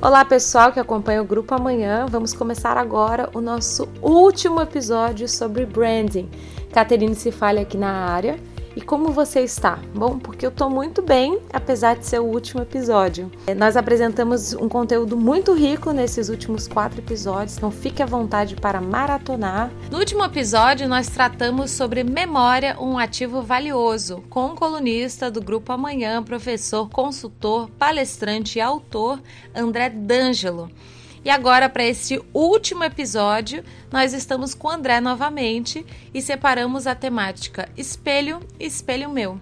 Olá, pessoal que acompanha o grupo amanhã. Vamos começar agora o nosso último episódio sobre branding. Caterine se fale aqui na área e como você está? Bom, porque eu estou muito bem, apesar de ser o último episódio. É, nós apresentamos um conteúdo muito rico nesses últimos quatro episódios, então fique à vontade para maratonar. No último episódio, nós tratamos sobre memória, um ativo valioso, com o um colunista do Grupo Amanhã, professor, consultor, palestrante e autor André D'Angelo. E agora, para esse último episódio, nós estamos com o André novamente e separamos a temática espelho espelho meu.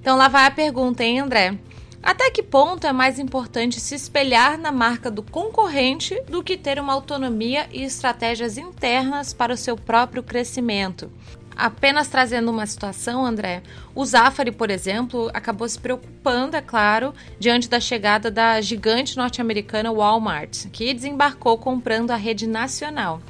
Então lá vai a pergunta, hein, André? Até que ponto é mais importante se espelhar na marca do concorrente do que ter uma autonomia e estratégias internas para o seu próprio crescimento? Apenas trazendo uma situação, André, o Zafari, por exemplo, acabou se preocupando, é claro, diante da chegada da gigante norte-americana Walmart, que desembarcou comprando a rede nacional.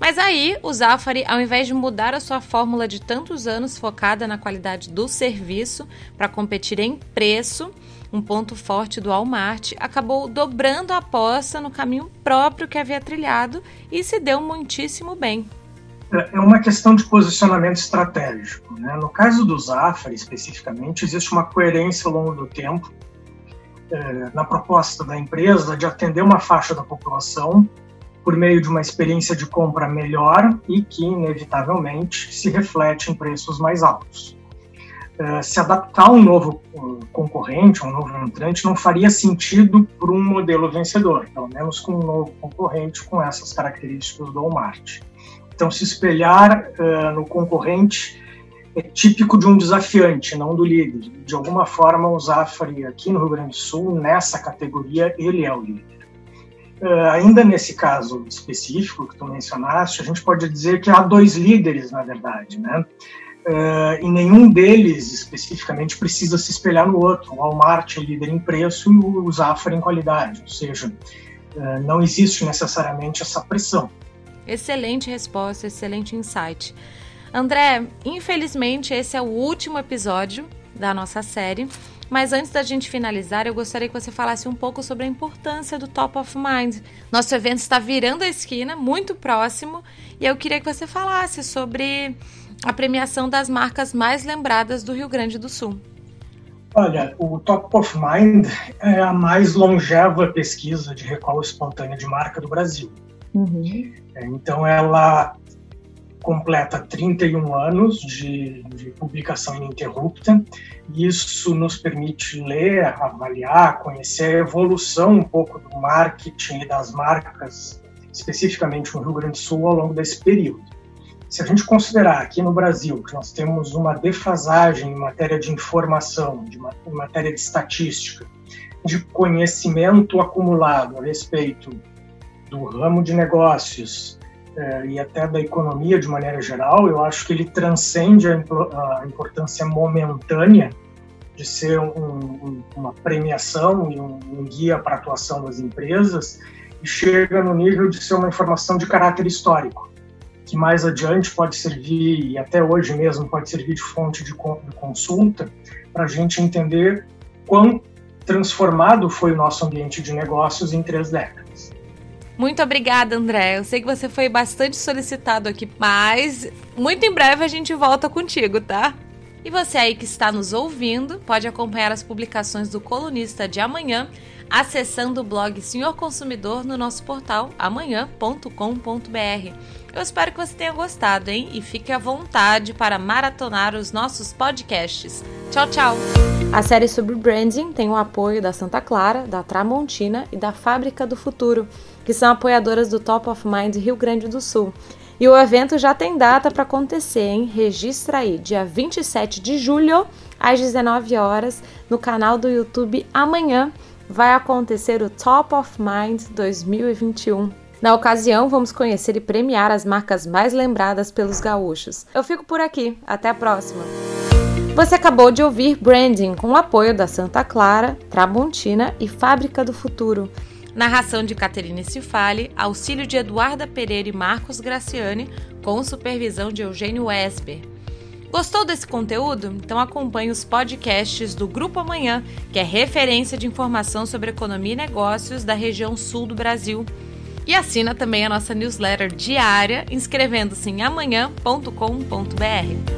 Mas aí, o Zafari, ao invés de mudar a sua fórmula de tantos anos focada na qualidade do serviço para competir em preço, um ponto forte do Walmart, acabou dobrando a aposta no caminho próprio que havia trilhado e se deu muitíssimo bem. É, é uma questão de posicionamento estratégico. Né? No caso do Zafra, especificamente, existe uma coerência ao longo do tempo é, na proposta da empresa de atender uma faixa da população por meio de uma experiência de compra melhor e que, inevitavelmente, se reflete em preços mais altos. É, se adaptar a um novo concorrente, um novo entrante, não faria sentido para um modelo vencedor, pelo menos com um novo concorrente com essas características do Walmart. Então, se espelhar uh, no concorrente é típico de um desafiante, não do líder. De alguma forma, o Zafari aqui no Rio Grande do Sul, nessa categoria, ele é o líder. Uh, ainda nesse caso específico que tu mencionaste, a gente pode dizer que há dois líderes, na verdade, né? Uh, e nenhum deles especificamente precisa se espelhar no outro. O Walmart é líder em preço e o Zafari em qualidade, ou seja, uh, não existe necessariamente essa pressão. Excelente resposta, excelente insight. André, infelizmente esse é o último episódio da nossa série, mas antes da gente finalizar, eu gostaria que você falasse um pouco sobre a importância do Top of Mind. Nosso evento está virando a esquina, muito próximo, e eu queria que você falasse sobre a premiação das marcas mais lembradas do Rio Grande do Sul. Olha, o Top of Mind é a mais longeva pesquisa de recall espontânea de marca do Brasil. Uhum. É, então, ela completa 31 anos de, de, publicação ininterrupta. Isso nos permite ler, avaliar, conhecer a evolução um pouco do marketing e das marcas, especificamente no Rio Grande do Sul, ao longo desse período. Se a gente considerar aqui no Brasil que nós temos uma defasagem em matéria de informação, de em matéria de estatística, de conhecimento acumulado a respeito do ramo de negócios é, e até da economia de maneira geral, eu acho que ele transcende a, a importância momentânea de ser um, um, uma premiação e um, um guia para a atuação das empresas e chega no nível de ser uma informação de caráter histórico, que mais adiante pode servir, e até hoje mesmo pode servir de fonte de, de consulta, para a gente entender quão transformado foi o nosso ambiente de negócios em três décadas. Muito obrigada, André. Eu sei que você foi bastante solicitado aqui, mas muito em breve a gente volta contigo, tá? E você aí que está nos ouvindo, pode acompanhar as publicações do colunista de amanhã acessando o blog Senhor Consumidor no nosso portal amanhã.com.br. Eu espero que você tenha gostado, hein? E fique à vontade para maratonar os nossos podcasts. Tchau, tchau! A série sobre branding tem o apoio da Santa Clara, da Tramontina e da Fábrica do Futuro que são apoiadoras do Top of Mind Rio Grande do Sul. E o evento já tem data para acontecer, hein? Registra aí, dia 27 de julho, às 19 horas, no canal do YouTube Amanhã vai acontecer o Top of Mind 2021. Na ocasião, vamos conhecer e premiar as marcas mais lembradas pelos gaúchos. Eu fico por aqui, até a próxima. Você acabou de ouvir Branding com o apoio da Santa Clara, Tramontina e Fábrica do Futuro. Narração de Caterine Cifali, auxílio de Eduarda Pereira e Marcos Graciani, com supervisão de Eugênio Esper. Gostou desse conteúdo? Então acompanhe os podcasts do Grupo Amanhã, que é referência de informação sobre economia e negócios da região sul do Brasil. E assina também a nossa newsletter diária inscrevendo-se em amanhã.com.br.